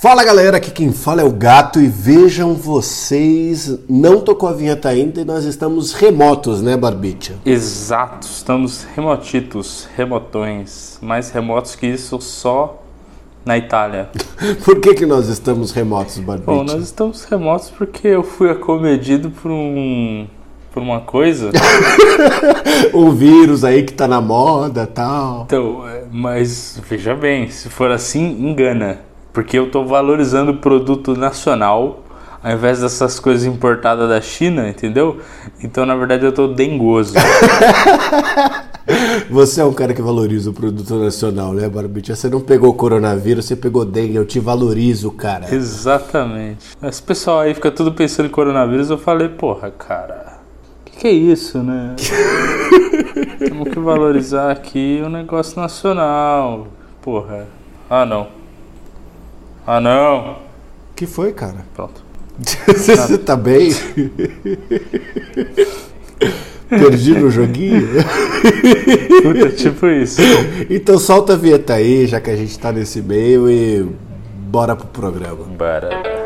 Fala galera, aqui quem fala é o Gato e vejam vocês, não tocou a vinheta ainda e nós estamos remotos, né Barbicha? Exato, estamos remotitos, remotões, mais remotos que isso só na Itália. Por que que nós estamos remotos, Barbicha? Bom, nós estamos remotos porque eu fui acomedido por um por uma coisa. um vírus aí que tá na moda tal. Então, é, mas veja bem, se for assim, engana. Porque eu estou valorizando o produto nacional ao invés dessas coisas importadas da China, entendeu? Então, na verdade, eu estou dengoso. Você é um cara que valoriza o produto nacional, né, Barbicha? Você não pegou coronavírus, você pegou dengue, eu te valorizo, cara. Exatamente. Esse pessoal aí fica tudo pensando em coronavírus, eu falei, porra, cara, o que, que é isso, né? Temos que valorizar aqui o negócio nacional. Porra. Ah, não. Ah, não. que foi, cara? Pronto. Você tá bem? Perdi no joguinho? Puta, tipo isso. Então solta a vinheta aí, já que a gente tá nesse meio e bora pro programa. Bora.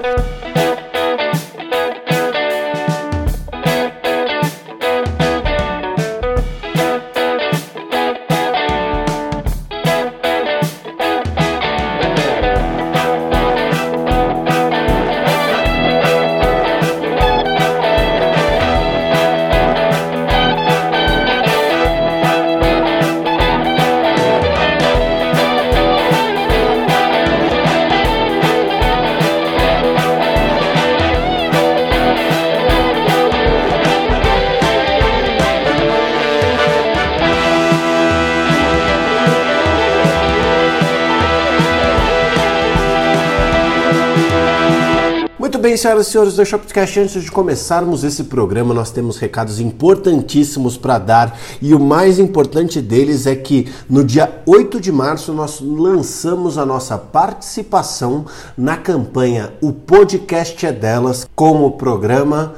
Bem, senhoras e senhores do Shopcast, antes de começarmos esse programa, nós temos recados importantíssimos para dar e o mais importante deles é que no dia 8 de março nós lançamos a nossa participação na campanha O Podcast é Delas como programa.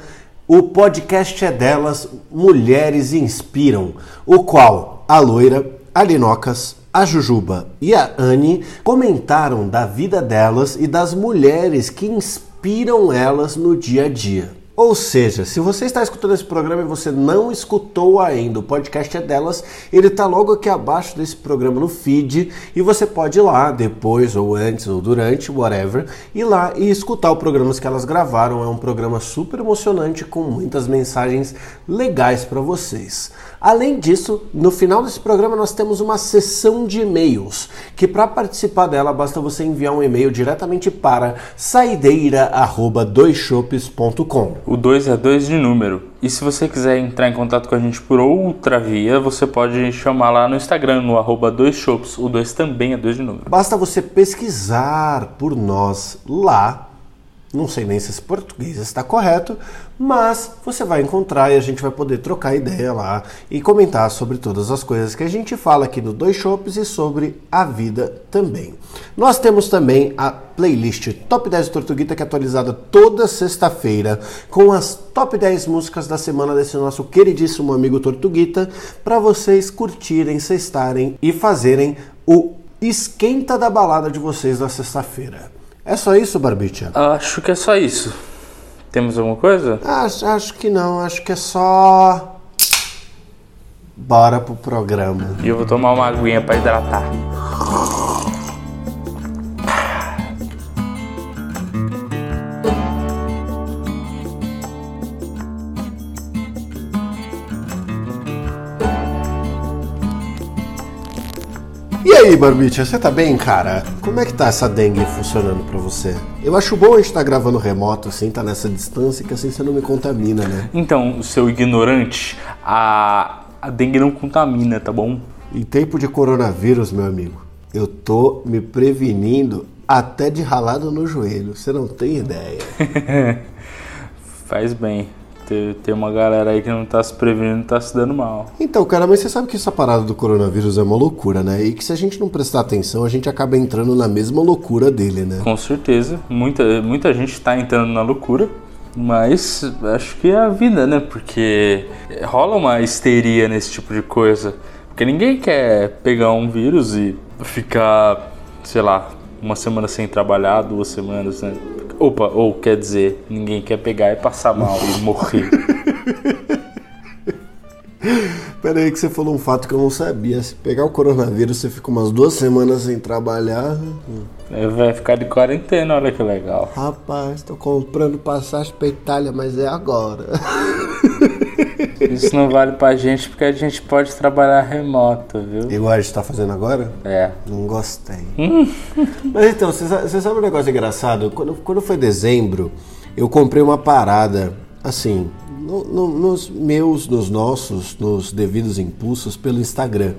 O podcast é delas, Mulheres Inspiram, o qual a loira, a Linocas, a Jujuba e a Anne comentaram da vida delas e das mulheres que inspiram inspiram elas no dia a dia. Ou seja, se você está escutando esse programa e você não escutou ainda, o podcast é delas, ele está logo aqui abaixo desse programa no feed e você pode ir lá depois ou antes ou durante, whatever, ir lá e escutar o programa que elas gravaram. É um programa super emocionante com muitas mensagens legais para vocês. Além disso, no final desse programa nós temos uma sessão de e-mails, que para participar dela basta você enviar um e-mail diretamente para saideira@doischopes.com. O 2 é 2 de número. E se você quiser entrar em contato com a gente por outra via, você pode chamar lá no Instagram, no arroba dois O 2 também é 2 de número. Basta você pesquisar por nós lá não sei nem se esse português está correto, mas você vai encontrar e a gente vai poder trocar ideia lá e comentar sobre todas as coisas que a gente fala aqui no Dois Shops e sobre a vida também. Nós temos também a playlist Top 10 Tortuguita que é atualizada toda sexta-feira com as top 10 músicas da semana desse nosso queridíssimo amigo Tortuguita para vocês curtirem, cestarem e fazerem o esquenta da balada de vocês na sexta-feira. É só isso, Barbicha? Acho que é só isso. Temos alguma coisa? Acho, acho que não, acho que é só. Bora pro programa. E eu vou tomar uma aguinha para hidratar. Aí, Barbicha, você tá bem, cara? Como é que tá essa dengue funcionando pra você? Eu acho bom a gente estar tá gravando remoto, assim, tá nessa distância, que assim você não me contamina, né? Então, seu ignorante, a, a dengue não contamina, tá bom? Em tempo de coronavírus, meu amigo, eu tô me prevenindo até de ralado no joelho, você não tem ideia. Faz bem ter, ter uma galera aí que não tá se prevenindo tá se dando mal. Então, cara, mas você sabe que essa parada do coronavírus é uma loucura, né? E que se a gente não prestar atenção, a gente acaba entrando na mesma loucura dele, né? Com certeza. Muita, muita gente tá entrando na loucura. Mas acho que é a vida, né? Porque rola uma histeria nesse tipo de coisa. Porque ninguém quer pegar um vírus e ficar, sei lá, uma semana sem trabalhar, duas semanas, né? Opa, ou quer dizer, ninguém quer pegar e passar mal e morrer. Pera aí que você falou um fato que eu não sabia. Se pegar o coronavírus, você fica umas duas semanas sem trabalhar. É, Vai ficar de quarentena, olha que legal. Rapaz, tô comprando passagem pra Itália, mas é agora. Isso não vale pra gente porque a gente pode trabalhar remoto, viu? Igual a gente tá fazendo agora? É. Não gostei. Mas então, você sa- você sabe um negócio engraçado? Quando, quando foi dezembro, eu comprei uma parada, assim, no- no- nos meus, nos nossos, nos devidos impulsos pelo Instagram.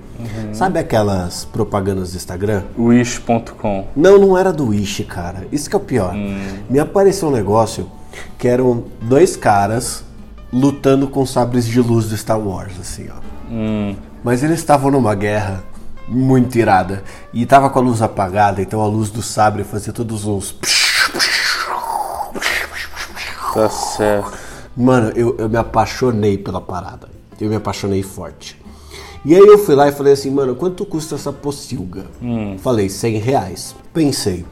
Sabe aquelas propagandas do Instagram? Wish.com. Não, não era do Wish, cara. Isso que é o pior. Me apareceu um negócio que eram dois caras lutando com sabres de luz do Star Wars, assim, ó. Hum. Mas eles estavam numa guerra muito irada. E tava com a luz apagada, então a luz do sabre fazia todos uns. Tá certo. Mano, eu, eu me apaixonei pela parada. Eu me apaixonei forte. E aí eu fui lá e falei assim, mano, quanto custa essa pocilga? Falei, 100 reais. Pensei,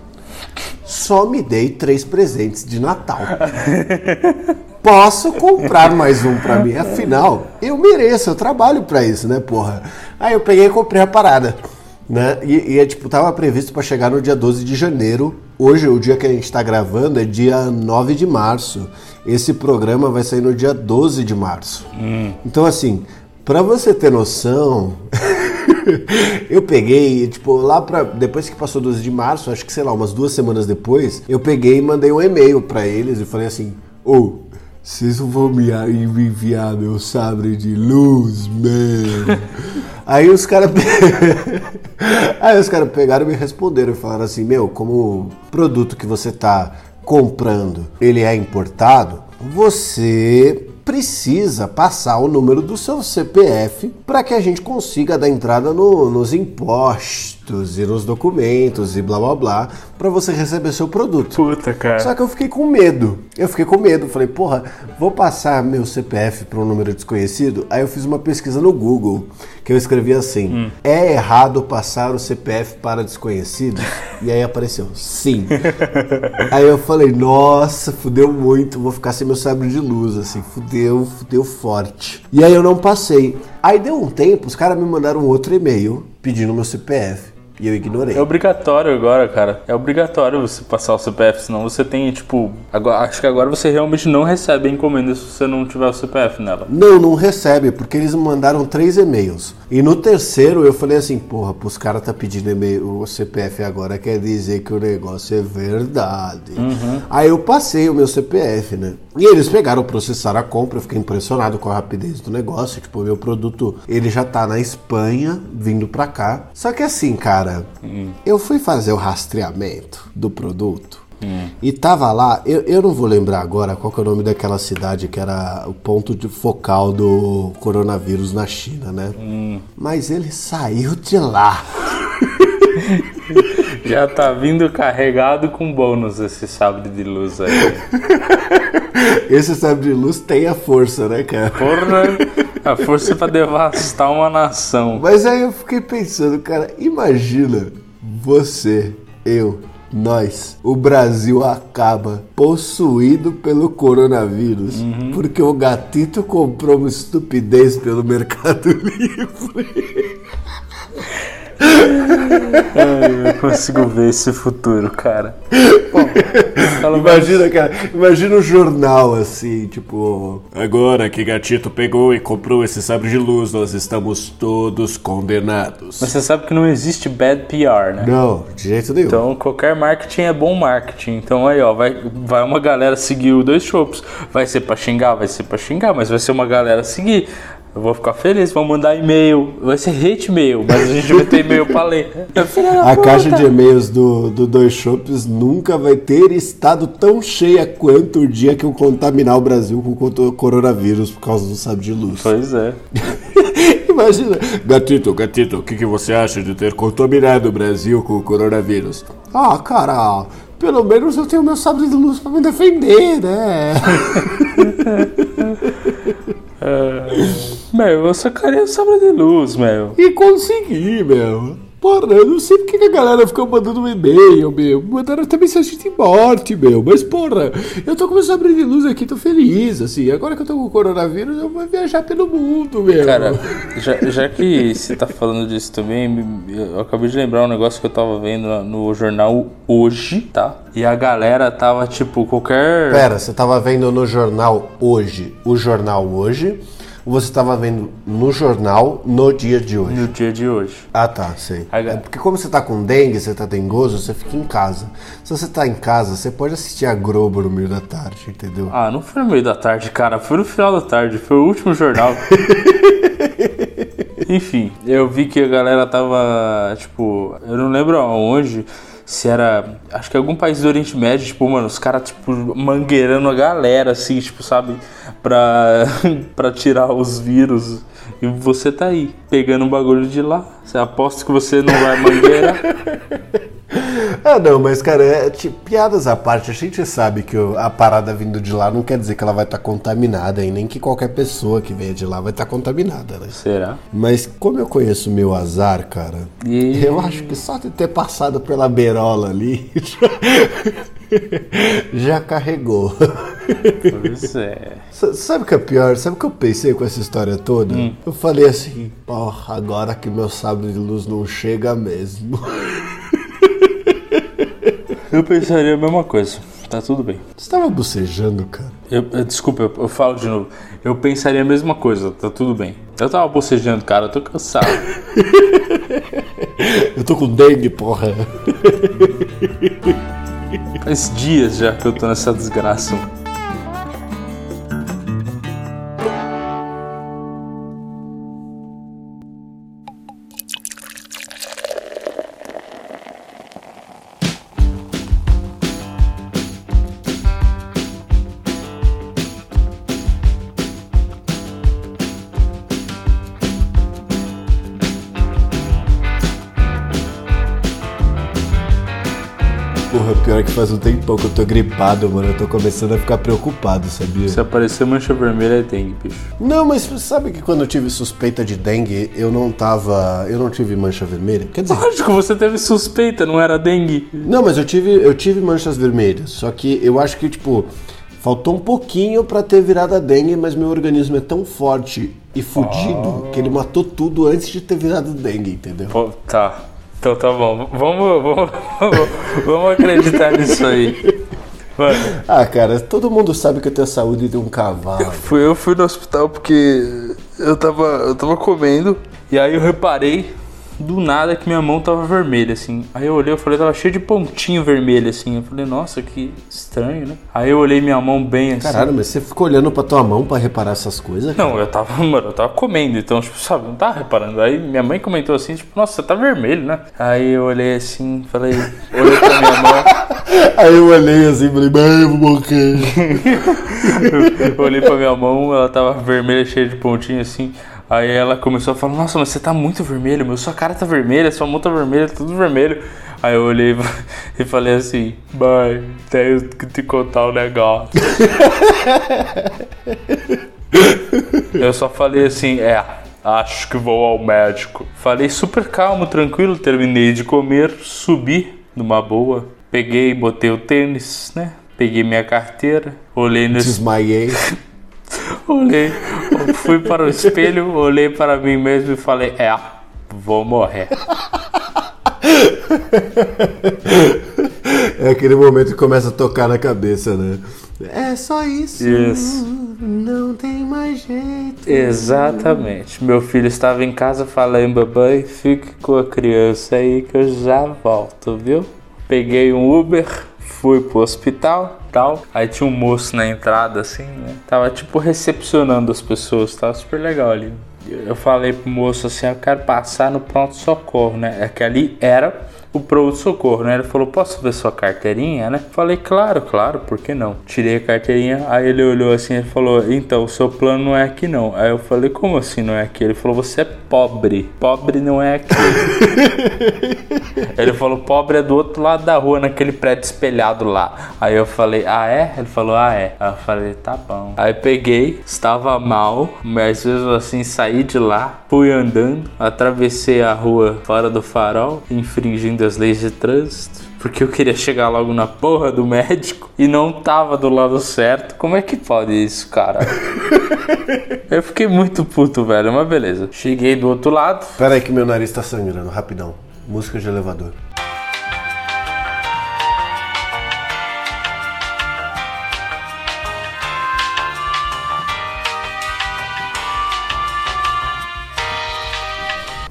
só me dei três presentes de Natal. Posso comprar mais um pra mim, afinal, eu mereço, eu trabalho pra isso, né, porra? Aí eu peguei e comprei a parada, né? E, e é tipo, tava previsto pra chegar no dia 12 de janeiro. Hoje, o dia que a gente tá gravando é dia 9 de março. Esse programa vai sair no dia 12 de março. Então, assim, pra você ter noção, eu peguei, tipo, lá pra. Depois que passou 12 de março, acho que sei lá, umas duas semanas depois, eu peguei e mandei um e-mail pra eles e falei assim: Ô, vocês não vão me enviar meu sabre de luz, man. Aí os caras. Aí os caras pegaram e me responderam e falaram assim: Meu, como o produto que você tá comprando ele é importado, você precisa passar o número do seu CPF para que a gente consiga dar entrada no- nos impostos e nos documentos e blá blá blá para você receber seu produto. Puta, cara. Só que eu fiquei com medo. Eu fiquei com medo. Falei, porra, vou passar meu CPF para um número desconhecido? Aí eu fiz uma pesquisa no Google, que eu escrevi assim: é errado passar o CPF para desconhecidos? E aí apareceu, sim. aí eu falei, nossa, fudeu muito, vou ficar sem meu sabre de luz, assim, fudeu, fudeu forte. E aí eu não passei. Aí deu um tempo, os caras me mandaram outro e-mail pedindo meu CPF. E eu ignorei. É obrigatório agora, cara. É obrigatório você passar o CPF, senão você tem, tipo. Agora, acho que agora você realmente não recebe a encomenda se você não tiver o CPF nela. Não, não recebe, porque eles me mandaram três e-mails. E no terceiro eu falei assim, porra, pros caras tá pedindo e-mail, o CPF agora quer dizer que o negócio é verdade. Aí eu passei o meu CPF, né? E eles pegaram, processaram a compra, eu fiquei impressionado com a rapidez do negócio. Tipo, meu produto, ele já tá na Espanha, vindo pra cá. Só que assim, cara, eu fui fazer o rastreamento do produto. E tava lá, eu, eu não vou lembrar agora qual que é o nome daquela cidade que era o ponto de focal do coronavírus na China, né? Mas ele saiu de lá. Já tá vindo carregado com bônus esse sabre de luz aí. Esse sabre de luz tem a força, né, cara? Porra, a força pra devastar uma nação. Mas aí eu fiquei pensando, cara, imagina você, eu, nós, o Brasil acaba possuído pelo coronavírus porque o gatito comprou uma estupidez pelo Mercado Livre. Ai, eu consigo ver esse futuro, cara. Menos- Imagina, cara, imagina o jornal assim, tipo, agora que gatito pegou e comprou esse sabre de luz, nós estamos todos condenados. Mas você sabe que não existe bad PR, né? Não, de jeito nenhum. Então qualquer marketing é bom marketing. Então aí, ó, vai, vai uma galera seguir o dois shows. Vai ser pra xingar, vai ser pra xingar, mas vai ser uma galera seguir. Eu vou ficar feliz, vão mandar e-mail. Vai ser hate mail, mas a gente vai ter e-mail pra ler. A puta. caixa de e-mails do, do Dois Shops nunca vai ter estado tão cheia quanto o dia que eu contaminar o Brasil com o coronavírus por causa do sabre de luz. Pois é. Imagina. Gatito, gatito, o que, que você acha de ter contaminado o Brasil com o coronavírus? Ah, cara, pelo menos eu tenho meu sabre de luz pra me defender, né? Meu, eu sacaria o sabre de luz, meu. e consegui, meu. Porra, eu não sei porque que a galera ficou mandando um e-mail, meu. Mandaram até mensagem de morte, meu. Mas, porra, eu tô com sabre de luz aqui, tô feliz, assim. Agora que eu tô com o coronavírus, eu vou viajar pelo mundo, meu. Cara, já, já que você tá falando disso também, eu acabei de lembrar um negócio que eu tava vendo no jornal hoje, tá? E a galera tava, tipo, qualquer... Pera, você tava vendo no jornal hoje, o jornal hoje você estava vendo no jornal no dia de hoje? No dia de hoje. Ah, tá, sei. É porque como você tá com dengue, você tá dengoso, você fica em casa. Se você tá em casa, você pode assistir a Globo no meio da tarde, entendeu? Ah, não foi no meio da tarde, cara. Foi no final da tarde. Foi o último jornal. Enfim, eu vi que a galera tava, tipo, eu não lembro aonde, se era. Acho que algum país do Oriente Médio, tipo, mano, os caras, tipo, mangueirando a galera, assim, tipo, sabe? Pra, pra tirar os vírus. E você tá aí, pegando um bagulho de lá. Você aposta que você não vai mangueirar. ah, não, mas, cara, é, tipo, piadas à parte, a gente sabe que a parada vindo de lá não quer dizer que ela vai estar tá contaminada e nem que qualquer pessoa que venha de lá vai estar tá contaminada, né? Será? Mas como eu conheço o meu azar, cara, e... eu acho que só de ter passado pela beirola ali já carregou. Pois é. Sabe o que é pior? Sabe o que eu pensei com essa história toda? Hum. Eu falei assim, porra, agora que meu sábio de luz não chega mesmo. Eu pensaria a mesma coisa. Tá tudo bem. Você tava bocejando, cara? Eu, eu, desculpa, eu, eu, falo de novo. Eu pensaria a mesma coisa, tá tudo bem. Eu tava bocejando, cara, eu tô cansado. eu tô com dengue, porra. Faz dias já que eu tô nessa desgraça. Faz um tempão que eu tô gripado, mano. Eu tô começando a ficar preocupado, sabia? Se aparecer mancha vermelha é dengue, bicho. Não, mas sabe que quando eu tive suspeita de dengue, eu não tava. Eu não tive mancha vermelha? Quer dizer. Lógico, você teve suspeita, não era dengue. Não, mas eu tive, eu tive manchas vermelhas. Só que eu acho que, tipo. Faltou um pouquinho para ter virado a dengue, mas meu organismo é tão forte e fudido oh. que ele matou tudo antes de ter virado dengue, entendeu? Pô, tá. Então tá bom. Vamos, vamos, vamos, vamos acreditar nisso aí. Mano. Ah, cara, todo mundo sabe que eu tenho a saúde de um cavalo. Eu fui, eu fui no hospital porque eu tava, eu tava comendo e aí eu reparei do nada que minha mão tava vermelha, assim. Aí eu olhei, eu falei, tava cheio de pontinho vermelho, assim. Eu falei, nossa, que estranho, né? Aí eu olhei minha mão bem assim. Caralho, mas você ficou olhando pra tua mão pra reparar essas coisas? Cara? Não, eu tava, mano, eu tava comendo, então, tipo, sabe, não tava reparando. Aí minha mãe comentou assim, tipo, nossa, você tá vermelho, né? Aí eu olhei assim, falei, olhei pra minha mão. Aí eu olhei assim, falei, mãe, eu vou morrer. eu olhei pra minha mão, ela tava vermelha, cheia de pontinho assim. Aí ela começou a falar, nossa, mas você tá muito vermelho, meu, sua cara tá vermelha, sua mão tá vermelha, tudo vermelho. Aí eu olhei e falei assim, mãe, tenho que te contar um negócio. eu só falei assim, é, acho que vou ao médico. Falei super calmo, tranquilo, terminei de comer, subi numa boa, peguei, botei o tênis, né? Peguei minha carteira, olhei no. Desmaiei. olhei, fui para o espelho, olhei para mim mesmo e falei: É, vou morrer. É aquele momento que começa a tocar na cabeça, né? É só isso. Isso. Não tem mais jeito. Exatamente. Meu filho estava em casa falando, babai, fique com a criança aí que eu já volto, viu? Peguei um Uber, fui pro hospital tal. Aí tinha um moço na entrada, assim, né? Tava tipo recepcionando as pessoas, tava super legal ali. Eu falei pro moço assim, eu quero passar no pronto-socorro, né? É que ali era o pronto-socorro, né? Ele falou, posso ver sua carteirinha, né? Falei, claro, claro, por que não? Tirei a carteirinha, aí ele olhou assim e falou, então, o seu plano não é aqui não. Aí eu falei, como assim não é aqui? Ele falou, você é pobre, pobre não é aqui. ele falou, pobre é do outro lado da rua, naquele prédio espelhado lá. Aí eu falei, ah é? Ele falou, ah é. Aí eu falei, tá bom. Aí peguei, estava mal, mas mesmo assim saí de lá fui andando, atravessei a rua fora do farol, infringindo as leis de trânsito. Porque eu queria chegar logo na porra do médico e não tava do lado certo. Como é que pode isso, cara? eu fiquei muito puto, velho, mas beleza. Cheguei do outro lado. Pera aí que meu nariz tá sangrando, rapidão. Música de elevador.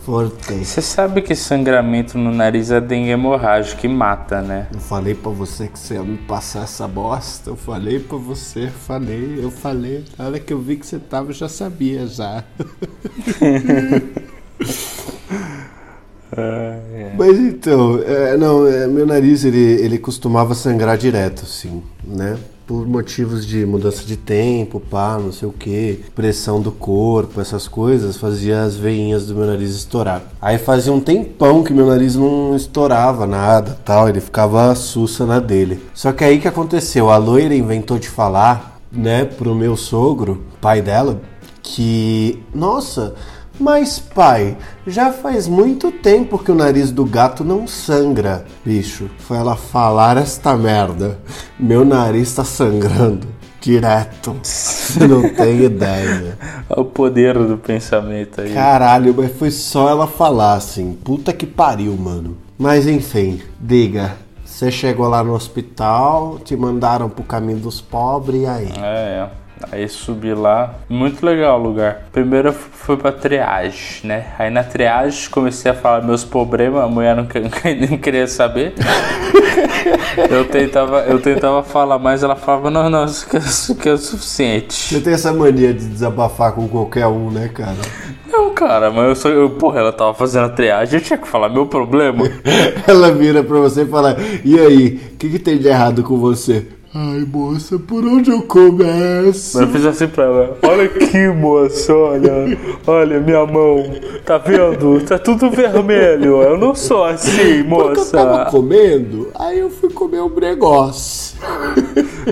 Forte. Você sabe que sangramento no nariz é dengue hemorrágico que mata, né? Eu falei pra você que você ia me passar essa bosta. Eu falei pra você, falei, eu falei. Na hora que eu vi que você tava, eu já sabia já. Ah, é. Mas então, é, não, é, meu nariz ele, ele costumava sangrar direto, sim, né? Por motivos de mudança de tempo, pá, não sei o que, pressão do corpo, essas coisas, fazia as veinhas do meu nariz estourar. Aí fazia um tempão que meu nariz não estourava nada, tal, ele ficava sussa na dele. Só que aí que aconteceu, a loira inventou de falar, né, pro meu sogro, pai dela, que, nossa, mas pai, já faz muito tempo que o nariz do gato não sangra. Bicho, foi ela falar esta merda. Meu nariz tá sangrando. Direto. Você não tem ideia. Olha o poder do pensamento aí. Caralho, mas foi só ela falar assim. Puta que pariu, mano. Mas enfim, diga. Você chegou lá no hospital, te mandaram pro caminho dos pobres e aí? É, é. Aí subi lá, muito legal o lugar. Primeiro eu fui pra triagem, né? Aí na triagem comecei a falar meus problemas, a mulher não, que- não queria saber. eu, tentava, eu tentava falar mais, ela falava, não, não, isso aqui é, isso aqui é o suficiente. Você tem essa mania de desabafar com qualquer um, né, cara? Não, cara, mas eu só. Eu, porra, ela tava fazendo a triagem, eu tinha que falar meu problema. Ela vira pra você e fala: E aí, o que, que tem de errado com você? Ai, moça, por onde eu começo? Mas eu fiz assim pra ela, olha aqui, moça, olha, olha minha mão, tá vendo? Tá tudo vermelho, eu não sou assim, Porque eu tava moça. comendo, aí eu fui comer um negócio.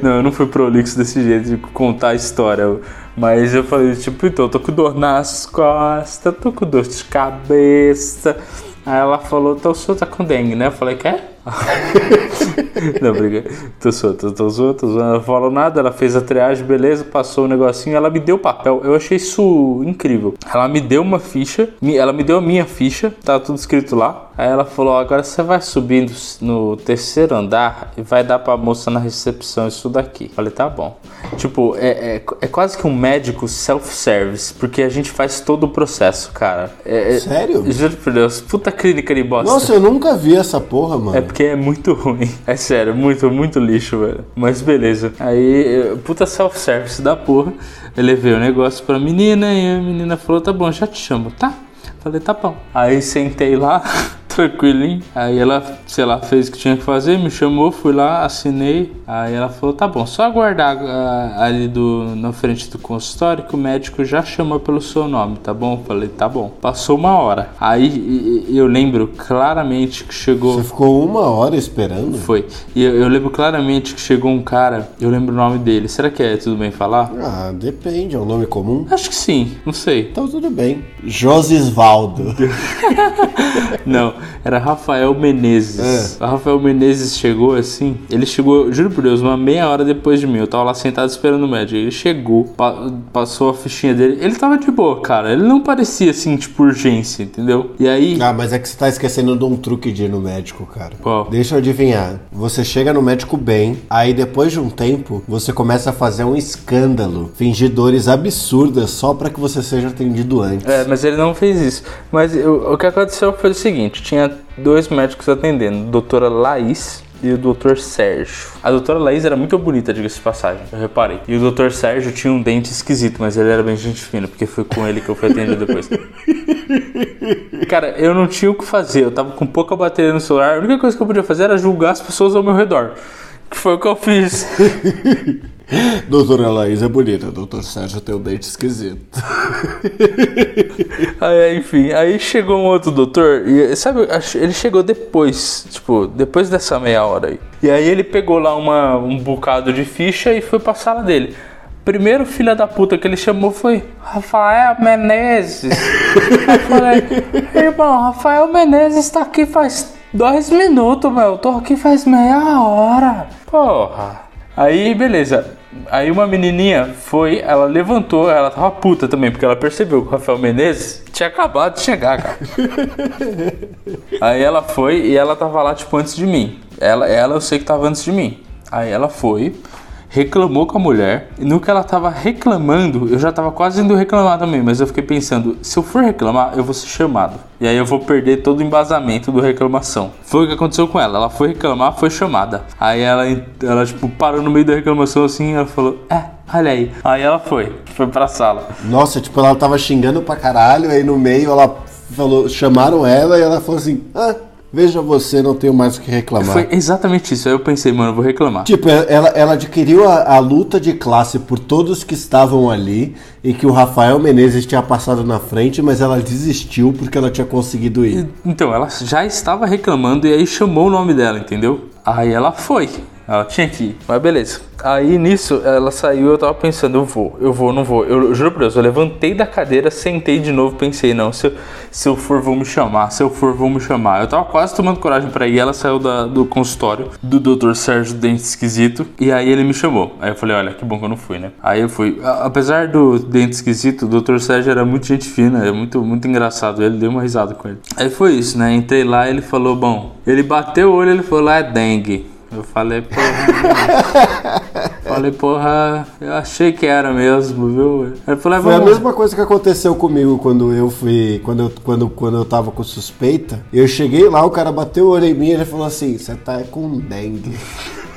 Não, eu não fui prolixo desse jeito de contar a história. Mas eu falei, tipo, então, eu tô com dor nas costas, tô com dor de cabeça. Aí ela falou, então o senhor tá com dengue, né? Eu falei, quer? não, briga. Tô zoando, tô, tô zoando, tô zoando. Ela falou nada, ela fez a triagem, beleza, passou o negocinho, ela me deu o papel. Eu achei isso incrível. Ela me deu uma ficha, ela me deu a minha ficha, tava tudo escrito lá. Aí ela falou, agora você vai subindo no terceiro andar e vai dar pra moça na recepção isso daqui. Falei, tá bom. Tipo, é, é, é quase que um médico self-service, porque a gente faz todo o processo, cara. É, é- Sério? Juro por Deus, puta clínica de bosta. Nossa, eu nunca vi essa porra, mano. É porque é muito ruim. É sério, muito, muito lixo, velho. Mas beleza. Aí, puta self-service da porra. Eu levei o negócio pra menina e a menina falou: tá bom, já te chamo, tá? Falei, tá bom. Aí sentei lá, tranquilinho. Aí ela, sei lá, fez o que tinha que fazer, me chamou, fui lá, assinei. Aí ela falou, tá bom, só aguardar ah, ali do, na frente do consultório que o médico já chamou pelo seu nome, tá bom? Falei, tá bom. Passou uma hora. Aí eu lembro claramente que chegou. Você ficou uma hora esperando? Foi. E eu, eu lembro claramente que chegou um cara, eu lembro o nome dele. Será que é tudo bem falar? Ah, depende, é um nome comum? Acho que sim, não sei. Então tudo bem. Josisvaldo. Não, era Rafael Menezes. O Rafael Menezes chegou assim. Ele chegou, juro por Deus, uma meia hora depois de mim. Eu tava lá sentado esperando o médico. Ele chegou, pa- passou a fichinha dele. Ele tava de boa, cara. Ele não parecia assim, tipo, urgência, entendeu? E aí. Ah, mas é que você tá esquecendo de um truque de ir no médico, cara. Qual? Deixa eu adivinhar. Você chega no médico bem, aí depois de um tempo, você começa a fazer um escândalo, fingir dores absurdas só pra que você seja atendido antes. É, mas ele não fez isso. Mas eu- o que aconteceu foi o seguinte: tinha dois médicos atendendo, a doutora Laís e o doutor Sérgio. A doutora Laís era muito bonita, diga-se de passagem, eu reparei. E o doutor Sérgio tinha um dente esquisito, mas ele era bem gente fina, porque foi com ele que eu fui atendido depois. Cara, eu não tinha o que fazer, eu tava com pouca bateria no celular, a única coisa que eu podia fazer era julgar as pessoas ao meu redor. Que foi o que eu fiz. Doutora Laís é bonita, doutor Sérgio tem um dente esquisito. Aí, enfim, aí chegou um outro doutor, e sabe, ele chegou depois, tipo, depois dessa meia hora aí. E aí ele pegou lá uma, um bocado de ficha e foi pra sala dele. primeiro filho da puta que ele chamou foi Rafael Menezes. eu falei, irmão, Rafael Menezes tá aqui faz dois minutos, meu. Tô aqui faz meia hora. Porra. Aí, beleza. Aí uma menininha foi, ela levantou, ela tava puta também, porque ela percebeu que o Rafael Menezes tinha acabado de chegar, cara. Aí ela foi e ela tava lá, tipo, antes de mim. Ela, ela eu sei que tava antes de mim. Aí ela foi, reclamou com a mulher, e no que ela tava reclamando, eu já tava quase indo reclamar também, mas eu fiquei pensando, se eu for reclamar, eu vou ser chamado. E aí eu vou perder todo o embasamento do reclamação. Foi o que aconteceu com ela. Ela foi reclamar, foi chamada. Aí ela, ela tipo, parou no meio da reclamação assim, ela falou, é, olha aí. Aí ela foi, foi pra sala. Nossa, tipo, ela tava xingando pra caralho, aí no meio ela falou, chamaram ela e ela falou assim, ah, Veja você, não tenho mais o que reclamar. Foi exatamente isso. Aí eu pensei, mano, eu vou reclamar. Tipo, ela, ela adquiriu a, a, luta de classe por todos que estavam ali e que o Rafael Menezes tinha passado na frente, mas ela desistiu porque ela tinha conseguido ir. Então, ela já estava reclamando e aí chamou o nome dela, entendeu? Aí ela foi. Ela tinha que ir. Mas beleza. Aí nisso ela saiu, eu tava pensando, eu vou, eu vou, não vou. Eu, eu juro por Deus, eu levantei da cadeira, sentei de novo, pensei, não, se eu, se eu for, vão me chamar, se eu for, vão me chamar. Eu tava quase tomando coragem para ir, ela saiu da, do consultório do Dr. Sérgio Dente Esquisito, e aí ele me chamou. Aí eu falei, olha, que bom que eu não fui, né? Aí eu fui. Apesar do Dente Esquisito, o Dr. Sérgio era muito gente fina, é muito, muito engraçado. Ele deu uma risada com ele. Aí foi isso, né? Entrei lá, ele falou, bom, ele bateu o olho, ele falou, é dengue. Eu falei, porra. falei, porra, eu achei que era mesmo, viu? Ele falou, Foi a mesma coisa que aconteceu comigo quando eu fui. Quando eu, quando, quando eu tava com suspeita. Eu cheguei lá, o cara bateu o olho em mim e ele falou assim: você tá com dengue.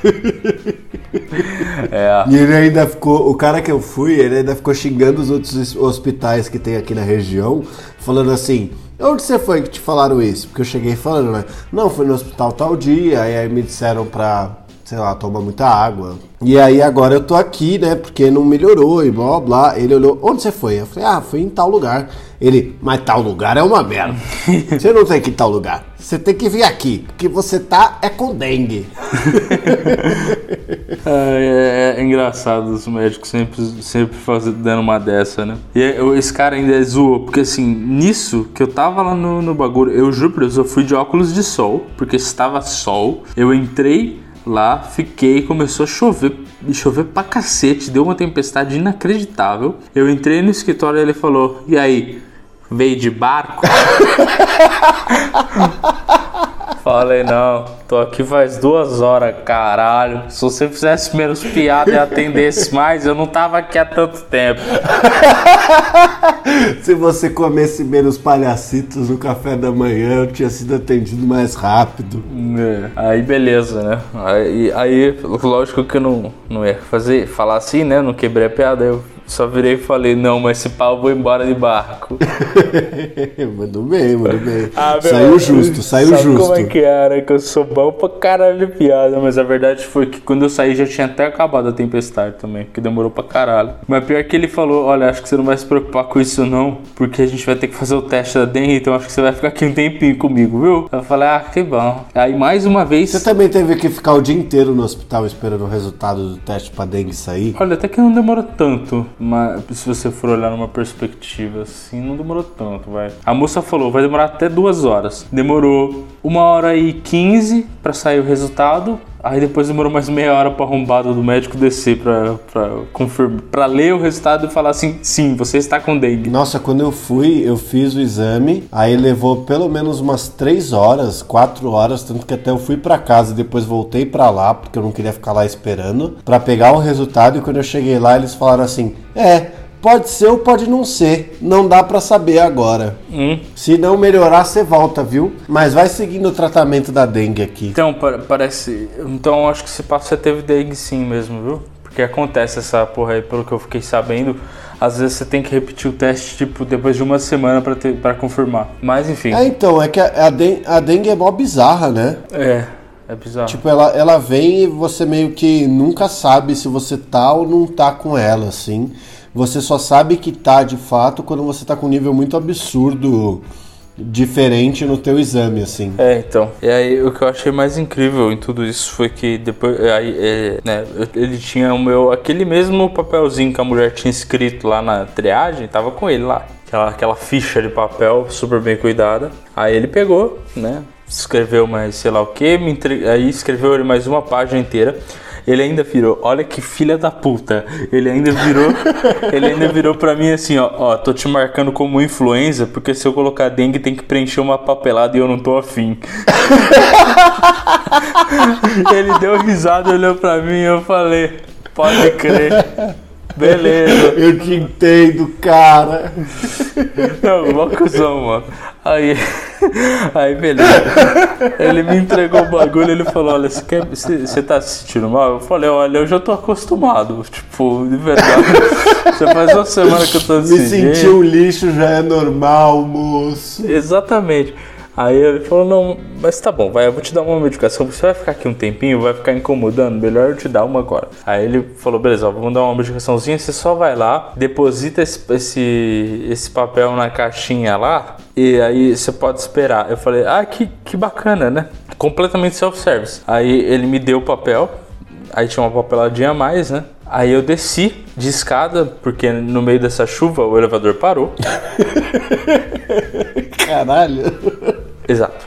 É. E ele ainda ficou, o cara que eu fui, ele ainda ficou xingando os outros hospitais que tem aqui na região, falando assim: Onde você foi que te falaram isso? Porque eu cheguei falando, né? Não, fui no hospital tal dia, e aí me disseram pra, sei lá, tomar muita água. E aí agora eu tô aqui, né? Porque não melhorou e blá blá. Ele olhou, onde você foi? Eu falei, ah, fui em tal lugar. Ele, mas tal lugar é uma merda. você não tem que ir em tal lugar. Você tem que vir aqui, porque você tá é com dengue. é, é, é, engraçado os médicos sempre, sempre fazendo, dando uma dessa, né? E esse cara ainda é zoou, porque assim, nisso que eu tava lá no, no bagulho, eu juro por Deus, eu fui de óculos de sol, porque estava sol, eu entrei lá, fiquei, começou a chover, chover pra cacete, deu uma tempestade inacreditável. Eu entrei no escritório e ele falou: E aí, Veio de barco? Falei, não, tô aqui faz duas horas, caralho. Se você fizesse menos piada e atendesse mais, eu não tava aqui há tanto tempo. Se você comesse menos palhacitos no café da manhã, eu tinha sido atendido mais rápido. É, aí beleza, né? Aí, aí lógico que eu não, não ia fazer, falar assim, né? Não quebrei a piada, eu só virei e falei, não, mas esse pau eu vou embora de barco. mandou bem, mandou bem. Ah, saiu justo, saiu sabe justo. como é que era? Que eu sou bom pra caralho de piada, mas a verdade foi que quando eu saí já tinha até acabado a tempestade também, porque demorou pra caralho. Mas pior que ele falou, olha, acho que você não vai se preocupar com isso não, porque a gente vai ter que fazer o teste da dengue, então acho que você vai ficar aqui um tempinho comigo, viu? Eu falei, ah, que bom. Aí mais uma vez... Você também teve que ficar o dia inteiro no hospital esperando o resultado do teste pra dengue sair? Olha, até que não demorou tanto. Mas se você for olhar numa perspectiva assim, não demorou tanto, vai. A moça falou, vai demorar até duas horas. Demorou uma hora e quinze para sair o resultado. Aí depois demorou mais meia hora para arrombado do médico descer pra, confirmar, pra ler o resultado e falar assim: sim, você está com dengue. Nossa, quando eu fui, eu fiz o exame, aí levou pelo menos umas três horas, quatro horas, tanto que até eu fui para casa e depois voltei para lá, porque eu não queria ficar lá esperando, para pegar o resultado. E quando eu cheguei lá, eles falaram assim: é, Pode ser ou pode não ser, não dá para saber agora. Hum. Se não melhorar, você volta, viu? Mas vai seguindo o tratamento da dengue aqui. Então, parece. Então, acho que passo você teve dengue sim mesmo, viu? Porque acontece essa porra aí, pelo que eu fiquei sabendo. Às vezes você tem que repetir o teste, tipo, depois de uma semana para confirmar. Mas enfim. É, então, é que a, a, dengue, a dengue é mó bizarra, né? É. É bizarro. Tipo, ela, ela vem e você meio que nunca sabe se você tá ou não tá com ela, assim. Você só sabe que tá de fato quando você tá com um nível muito absurdo diferente no teu exame, assim. É, então. E aí o que eu achei mais incrível em tudo isso foi que depois. Aí, é, né, ele tinha o meu. aquele mesmo papelzinho que a mulher tinha escrito lá na triagem, tava com ele lá. Aquela, aquela ficha de papel super bem cuidada. Aí ele pegou, né? Escreveu mais sei lá o que, entre... aí escreveu mais uma página inteira. Ele ainda virou, olha que filha da puta. Ele ainda virou, ele ainda virou pra mim assim, ó, ó, tô te marcando como influenza, porque se eu colocar dengue tem que preencher uma papelada e eu não tô afim. ele deu risada, olhou pra mim e eu falei, pode crer. Beleza. Eu te entendo, cara. Não, mó cuzão, mano. Aí, aí, beleza. Ele me entregou o bagulho ele falou: Olha, você, quer, você, você tá se sentindo mal? Eu falei: Olha, eu já tô acostumado. Tipo, de verdade. Você faz uma semana que eu tô Me desse sentir um lixo já é normal, moço. Exatamente. Aí ele falou, não, mas tá bom, vai, eu vou te dar uma medicação. Você vai ficar aqui um tempinho, vai ficar incomodando, melhor eu te dar uma agora. Aí ele falou, beleza, vamos dar uma medicaçãozinha, você só vai lá, deposita esse, esse, esse papel na caixinha lá, e aí você pode esperar. Eu falei, ah, que, que bacana, né? Completamente self-service. Aí ele me deu o papel, aí tinha uma papeladinha a mais, né? Aí eu desci de escada, porque no meio dessa chuva o elevador parou. Caralho. Exato.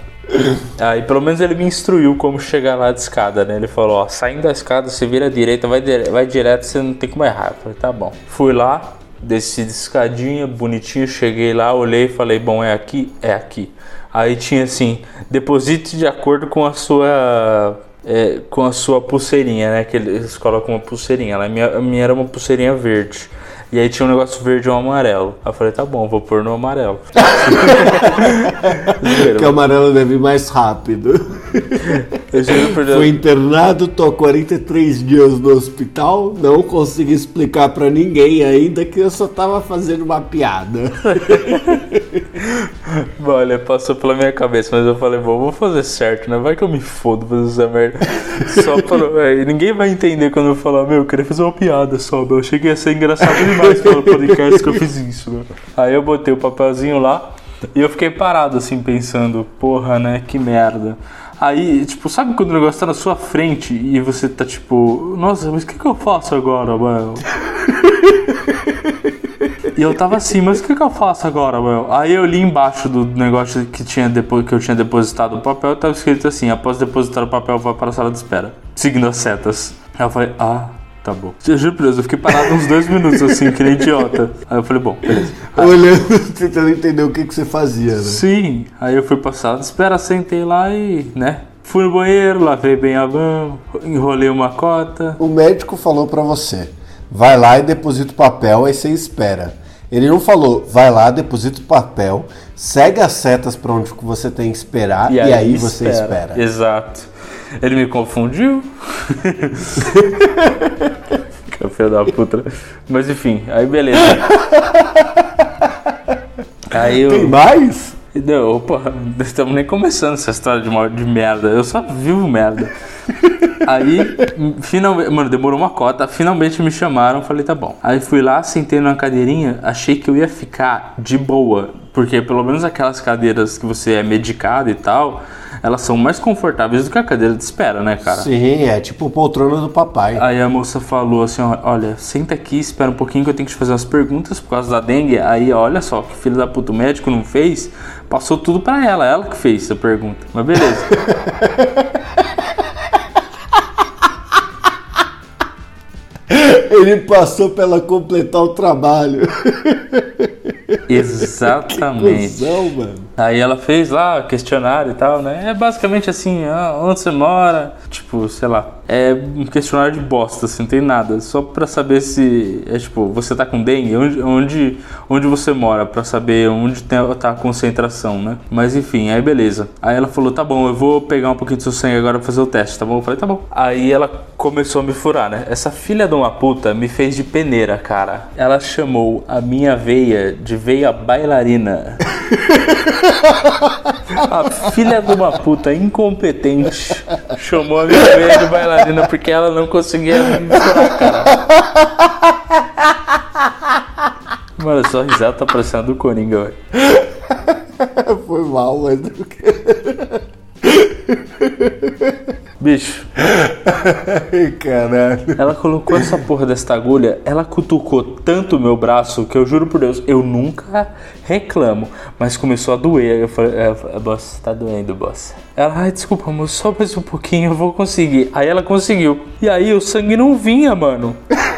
Aí pelo menos ele me instruiu como chegar lá de escada, né? Ele falou, ó, saindo da escada, você vira à direita, vai, dire- vai direto, você não tem como errar. Eu falei, tá bom. Fui lá, desci de escadinha, bonitinho, cheguei lá, olhei e falei, bom, é aqui? É aqui. Aí tinha assim, deposite de acordo com a sua. é, com a sua pulseirinha, né? Que eles colocam uma pulseirinha. A, minha, a minha era uma pulseirinha verde. E aí tinha um negócio verde e um amarelo. Aí eu falei, tá bom, vou pôr no amarelo. Que o amarelo deve ir mais rápido. Eu juro por Deus. Foi internado, tô 43 dias no hospital, não consegui explicar pra ninguém ainda que eu só tava fazendo uma piada. Olha, passou pela minha cabeça, mas eu falei, bom, vou fazer certo, né? Vai que eu me fodo fazer essa merda. Só é, ninguém vai entender quando eu falar, meu, eu queria fazer uma piada só, meu. Eu cheguei a ser engraçado demais pelo podcast que eu fiz isso, meu. Aí eu botei o papelzinho lá e eu fiquei parado assim, pensando, porra, né? Que merda. Aí, tipo, sabe quando o negócio tá na sua frente e você tá tipo, nossa, mas o que, que eu faço agora, mano? E eu tava assim, mas o que, que eu faço agora, meu? Aí eu li embaixo do negócio que, tinha depois, que eu tinha depositado o papel, tava escrito assim, após depositar o papel, vá para a sala de espera. Seguindo as setas. Aí eu falei, ah, tá bom. Eu juro por Deus, eu fiquei parado uns dois minutos assim, que nem idiota. Aí eu falei, bom, beleza. Olhando, tentando entender o que, que você fazia, né? Sim, aí eu fui de espera, sentei lá e, né? Fui no banheiro, lavei bem a mão, enrolei uma cota. O médico falou pra você, vai lá e deposita o papel, aí você espera. Ele não falou, vai lá, deposita o papel, segue as setas pra onde que você tem que esperar e, aí, você espera. Exato. Ele me confundiu. Café da puta. Mas enfim, aí beleza. Aí eu. Tem mais? Não, opa, não estamos nem começando essa história de, uma- de merda. Eu só vivo merda. Aí, finalmente, mano, demorou uma cota. Finalmente me chamaram, falei, tá bom. Aí fui lá, sentei numa cadeirinha, achei que eu ia ficar de boa. Porque pelo menos aquelas cadeiras que você é medicado e tal, elas são mais confortáveis do que a cadeira de espera, né, cara? Sim, é tipo poltrona do papai. Aí a moça falou assim, olha, senta aqui, espera um pouquinho que eu tenho que te fazer umas perguntas por causa da dengue. Aí, olha só, que filho da puta, o médico não fez, passou tudo pra ela, ela que fez essa pergunta. Mas beleza. Ele passou pra ela completar o trabalho. Exatamente. Cusão, mano. Aí ela fez lá questionário e tal, né? É basicamente assim, ah, onde você mora, tipo, sei lá. É um questionário de bosta, assim, não tem nada. Só pra saber se, é tipo, você tá com dengue, onde, onde, onde você mora, pra saber onde tem, tá a concentração, né? Mas enfim, aí beleza. Aí ela falou, tá bom, eu vou pegar um pouquinho do seu sangue agora pra fazer o teste, tá bom? Eu falei, tá bom. Aí ela começou a me furar, né? Essa filha de uma puta me fez de peneira, cara. Ela chamou a minha veia de veia bailarina. A filha de uma puta incompetente chamou a minha veia de bailarina porque ela não conseguia me furar, cara. Mano, só risada tá parecendo do Coringa, velho. Foi normal, mas. Bicho, caralho. ela colocou essa porra dessa agulha, ela cutucou tanto o meu braço que eu juro por Deus, eu nunca reclamo. Mas começou a doer. Aí eu falei, é, é, boss, tá doendo, boss. Ela, ai, desculpa, amor, só mais um pouquinho, eu vou conseguir. Aí ela conseguiu. E aí o sangue não vinha, mano.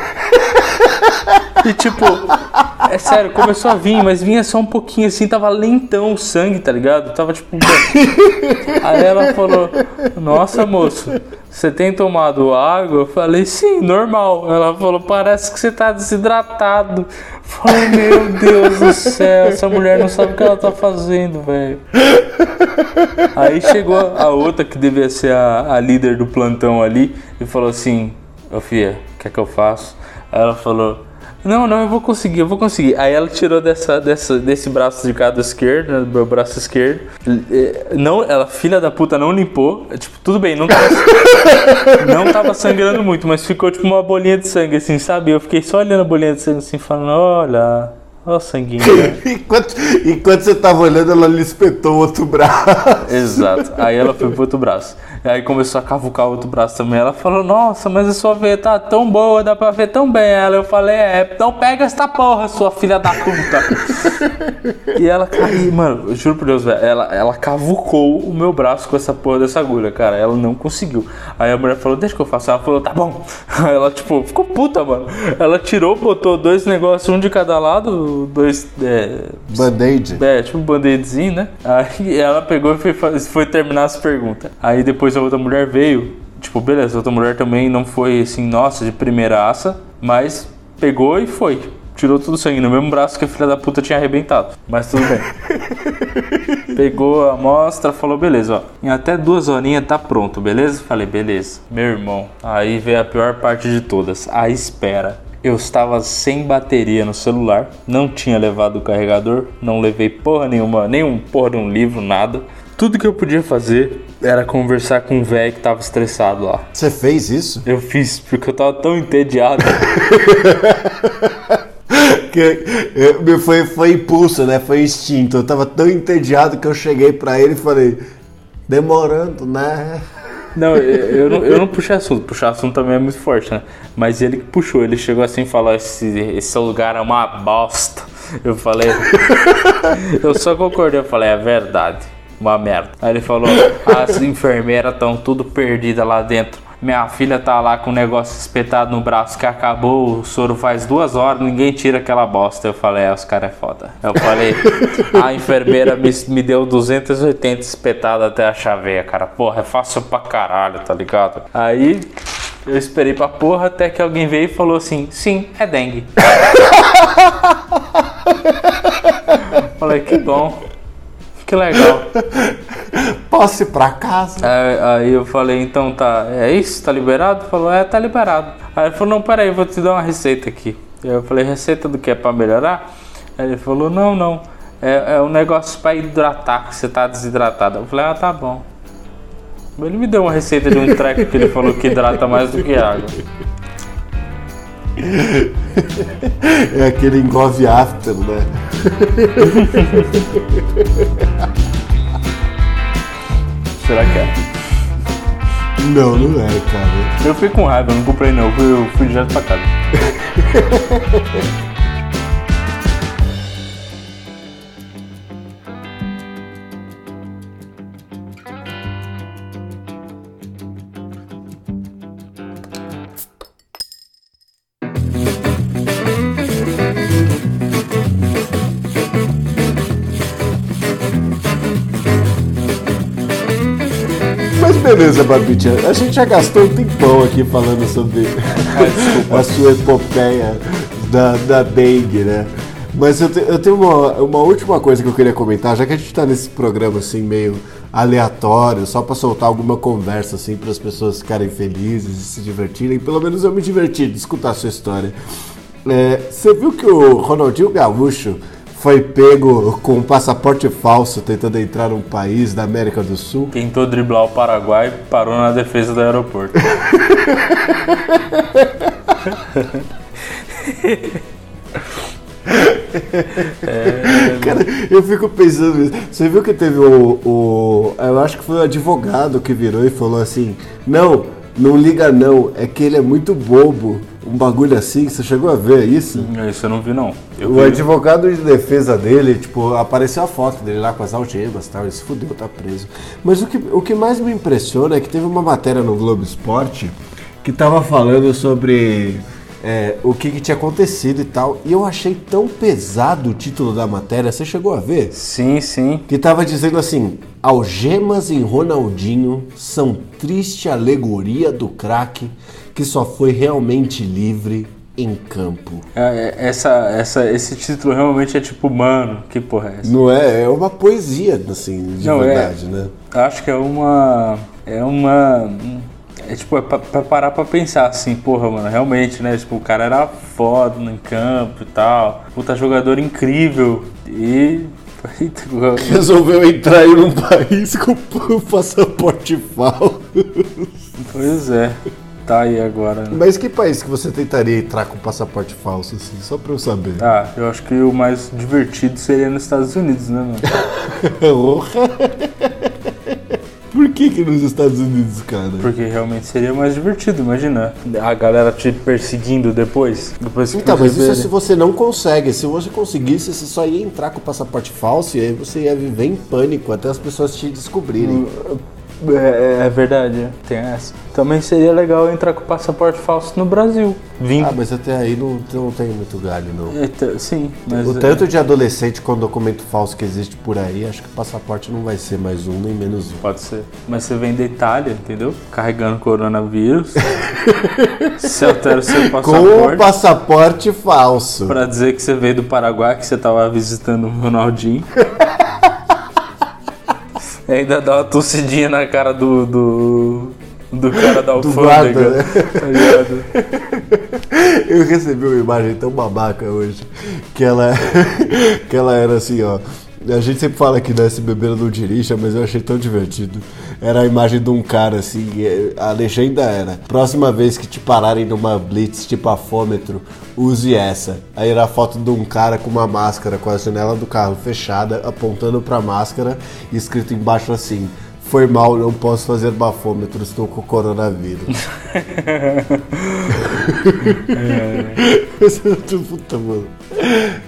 E tipo, é sério, começou a vir, mas vinha só um pouquinho assim, tava lentão o sangue, tá ligado? Tava tipo. Aí ela falou: Nossa, moço, você tem tomado água? Eu falei: Sim, normal. Ela falou: Parece que você tá desidratado. Eu falei: Meu Deus do céu, essa mulher não sabe o que ela tá fazendo, velho. Aí chegou a outra, que devia ser a, a líder do plantão ali, e falou assim: Ô Fia, o que é que eu faço? Aí ela falou. Não, não, eu vou conseguir, eu vou conseguir. Aí ela tirou dessa, dessa, desse braço de cada esquerdo, né, do meu braço esquerdo. Eh, Não, ela, filha da puta, não limpou. Tipo, tudo bem, não tava, não tava sangrando muito, mas ficou tipo uma bolinha de sangue, assim, sabe? Eu fiquei só olhando a bolinha de sangue assim, falando, olha, ó o sanguinho. Enquanto, enquanto você tava olhando, ela lhe espetou o outro braço. Exato. Aí ela foi pro outro braço. E aí começou a cavucar o outro braço também. Ela falou, nossa, mas a sua veia tá tão boa, dá pra ver tão bem ela. Eu falei, é, então pega essa porra, sua filha da puta. e ela caiu, mano, eu juro por Deus, velho, ela, ela cavucou o meu braço com essa porra dessa agulha, cara. Ela não conseguiu. Aí a mulher falou, deixa que eu faço. Ela falou, tá bom. Aí ela, tipo, ficou puta, mano. Ela tirou, botou dois negócios, um de cada lado, dois. É, Band-aid. é, tipo um band-aidzinho, né? Aí ela pegou e foi, foi terminar as perguntas. Aí depois a outra mulher veio. Tipo, beleza, a outra mulher também não foi assim, nossa, de primeiraça, mas pegou e foi. Tirou tudo o sangue no mesmo braço que a filha da puta tinha arrebentado. Mas tudo bem. Pegou a amostra, falou, beleza, ó. Em até duas horinhas tá pronto, beleza? Falei, beleza. Meu irmão, aí veio a pior parte de todas, a espera. Eu estava sem bateria no celular, não tinha levado o carregador, não levei porra nenhuma, nenhum porra de um livro, nada. Tudo que eu podia fazer era conversar com um velho que tava estressado lá. Você fez isso? Eu fiz porque eu tava tão entediado. Que, foi, foi impulso, né? Foi instinto. Eu tava tão entediado que eu cheguei pra ele e falei, demorando, né? Não, eu, eu não, eu não puxei assunto. Puxar assunto também é muito forte, né? Mas ele que puxou, ele chegou assim e falou: esse, esse lugar é uma bosta. Eu falei. eu só concordei, eu falei: é verdade, uma merda. Aí ele falou: as enfermeiras estão tudo perdidas lá dentro. Minha filha tá lá com um negócio espetado no braço que acabou, o soro faz duas horas, ninguém tira aquela bosta. Eu falei, é, os caras é foda. Eu falei, a enfermeira me, me deu 280 espetado até a chaveia, cara. Porra, é fácil pra caralho, tá ligado? Aí eu esperei pra porra até que alguém veio e falou assim: sim, é dengue. falei, que bom. Que legal. Posso ir pra casa? Aí, aí eu falei, então tá, é isso? Tá liberado? Falou, é, tá liberado. Aí ele falou, não, peraí, vou te dar uma receita aqui. Eu falei, receita do que? É pra melhorar? Aí ele falou, não, não. É, é um negócio pra hidratar, que você tá desidratado. Eu falei, ah, tá bom. Ele me deu uma receita de um treco que ele falou que hidrata mais do que água. É aquele engove after, né? Será que é? Não, não é, cara. Eu fui com raiva, não comprei não, eu fui, eu fui direto pra casa. beleza, Barbicha. A gente já gastou um tempão aqui falando sobre a sua epopeia da, da dengue, né? Mas eu, te- eu tenho uma, uma última coisa que eu queria comentar, já que a gente tá nesse programa assim meio aleatório, só pra soltar alguma conversa assim para as pessoas ficarem felizes e se divertirem. Pelo menos eu me diverti de escutar a sua história. É, você viu que o Ronaldinho Gaúcho foi pego com um passaporte falso tentando entrar num país da América do Sul? Tentou driblar o Paraguai e parou na defesa do aeroporto. é, Cara, eu fico pensando nisso. Você viu que teve o, o. Eu acho que foi o advogado que virou e falou assim: Não, não liga não, é que ele é muito bobo. Um bagulho assim, você chegou a ver isso? Isso eu não vi, não. Eu o vi- advogado de defesa dele, tipo, apareceu a foto dele lá com as algemas e tal, ele se fudeu, tá preso. Mas o que, o que mais me impressiona é que teve uma matéria no Globo Esporte que tava falando sobre é, o que, que tinha acontecido e tal, e eu achei tão pesado o título da matéria, você chegou a ver? Sim, sim. Que tava dizendo assim: algemas em Ronaldinho são triste alegoria do craque que só foi realmente livre em campo. É, é, Essa, essa, esse título realmente é tipo, mano, que porra é essa? Não é? É uma poesia, assim, de Não, é. verdade, né? Acho que é uma. É uma. É tipo, é pra, pra parar pra pensar assim, porra, mano, realmente, né? Tipo, o cara era foda no campo e tal. Puta jogador incrível. E. Resolveu entrar aí num país com o passaporte falso. Pois é. Tá aí agora. Né? Mas que país que você tentaria entrar com passaporte falso, assim? Só pra eu saber. Ah, eu acho que o mais divertido seria nos Estados Unidos, né, mano? Por que que nos Estados Unidos, cara? Porque realmente seria mais divertido, imagina. A galera te perseguindo depois. Depois que Então, mas isso é se você não consegue. Se você conseguisse, você só ia entrar com o passaporte falso e aí você ia viver em pânico até as pessoas te descobrirem. É, é verdade, tem essa. Também seria legal entrar com passaporte falso no Brasil. Vindo. Ah, mas até aí não, não tem muito galho, não. Eita, sim, mas. O tanto de adolescente com documento falso que existe por aí, acho que passaporte não vai ser mais um nem menos um. Pode ser. Mas você vem da Itália, entendeu? Carregando coronavírus. você altera o seu Com o passaporte. passaporte falso. Pra dizer que você veio do Paraguai, que você tava visitando o Ronaldinho. E ainda dá uma tossidinha na cara do. do, do cara da alfândega. guarda, né? Tá ligado? Eu recebi uma imagem tão babaca hoje que ela, que ela era assim, ó. A gente sempre fala que desce bebeira não dirija, mas eu achei tão divertido. Era a imagem de um cara assim, e a legenda era: próxima vez que te pararem numa blitz tipo afômetro, use essa. Aí era a foto de um cara com uma máscara com a janela do carro fechada, apontando pra máscara e escrito embaixo assim: Foi mal, não posso fazer bafômetro, estou com coronavírus. Puta, mano.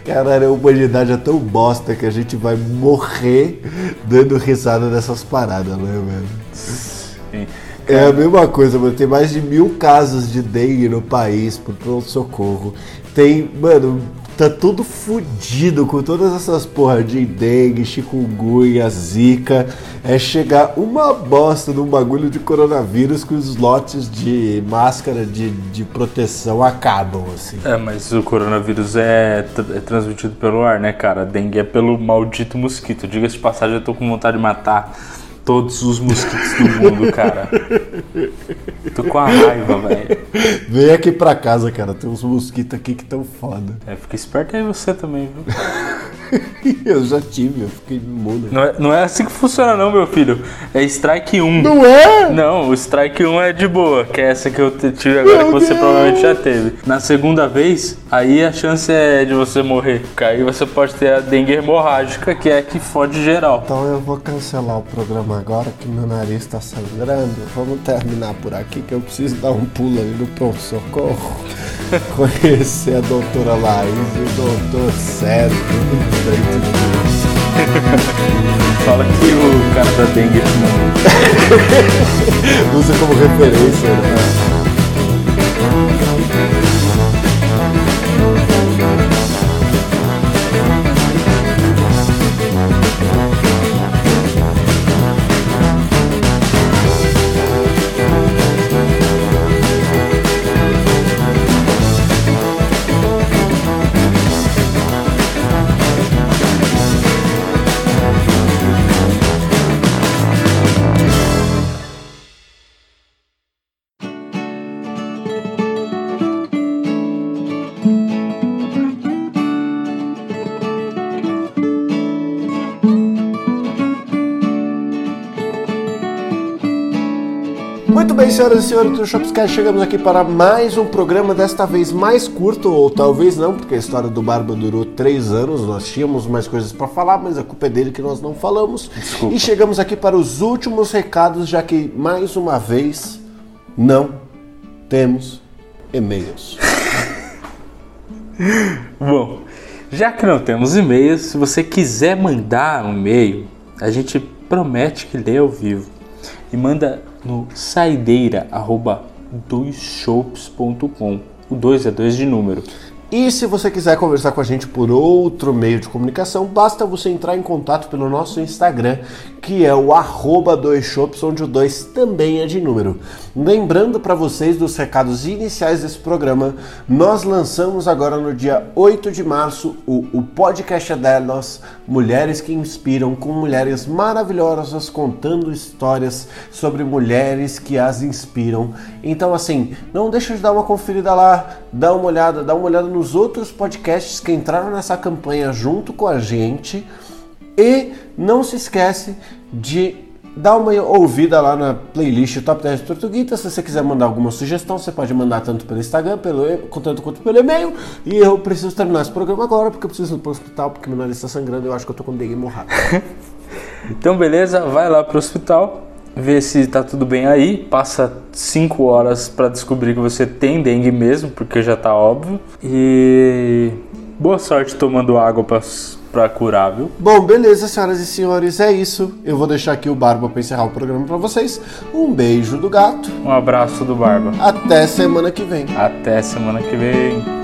Caralho, a humanidade é tão bosta que a gente vai morrer dando risada dessas paradas, né, velho? Sim. É a mesma coisa, mano. Tem mais de mil casos de dengue no país por pronto-socorro. Tem, mano, tá tudo fudido com todas essas porra de dengue, chikungunya, zika. É chegar uma bosta num bagulho de coronavírus que os lotes de máscara de, de proteção acabam, assim. É, mas o coronavírus é, é transmitido pelo ar, né, cara? A dengue é pelo maldito mosquito. Diga-se de passagem, eu tô com vontade de matar todos os mosquitos do mundo, cara. Tô com a raiva, velho. Vem aqui pra casa, cara. Tem uns mosquitos aqui que tão foda. É, fica esperto aí você também, viu? Eu já tive, eu fiquei imune. Não é, não é assim que funciona não, meu filho. É strike 1. Não é? Não, o strike 1 é de boa, que é essa que eu tive agora Meu que você Deus. provavelmente já teve. Na segunda vez, aí a chance é de você morrer. Porque aí você pode ter a dengue hemorrágica, que é a que fode geral. Então eu vou cancelar o programa agora que meu nariz tá sangrando. Vamos terminar por aqui que eu preciso dar um pulo ali no pronto-socorro. Conhecer a doutora Laís e o doutor Sérgio. Fala que o cara da dengue não. Usa como referência, né? Bem, senhoras e senhores do Shopscast, chegamos aqui para mais um programa, desta vez mais curto, ou talvez não, porque a história do Barba durou três anos, nós tínhamos mais coisas para falar, mas a culpa é dele que nós não falamos. Desculpa. E chegamos aqui para os últimos recados, já que, mais uma vez, não temos e-mails. Bom, já que não temos e-mails, se você quiser mandar um e-mail, a gente promete que lê ao vivo. E manda no saideira@doisshops.com. O 2 é 2 de número. E se você quiser conversar com a gente por outro meio de comunicação, basta você entrar em contato pelo nosso Instagram, que é o arroba doisshops, onde o 2 também é de número. Lembrando para vocês dos recados iniciais desse programa, nós lançamos agora no dia 8 de março o, o podcast é delas, Mulheres que Inspiram, com mulheres maravilhosas contando histórias sobre mulheres que as inspiram. Então assim, não deixa de dar uma conferida lá, dá uma olhada, dá uma olhada nos outros podcasts que entraram nessa campanha junto com a gente. E não se esquece de dar uma ouvida lá na playlist Top 10 Tortuguitas. Se você quiser mandar alguma sugestão, você pode mandar tanto pelo Instagram, pelo, tanto quanto pelo e-mail. E eu preciso terminar esse programa agora, porque eu preciso ir pro hospital, porque meu nariz está sangrando e eu acho que eu tô com dengue morrado. Então, beleza, vai lá pro hospital, vê se tá tudo bem aí, passa 5 horas pra descobrir que você tem dengue mesmo, porque já tá óbvio. E boa sorte tomando água pra, pra curar, viu? Bom, beleza, senhoras e senhores, é isso. Eu vou deixar aqui o Barba para encerrar o programa para vocês. Um beijo do gato. Um abraço do Barba. Até semana que vem. Até semana que vem.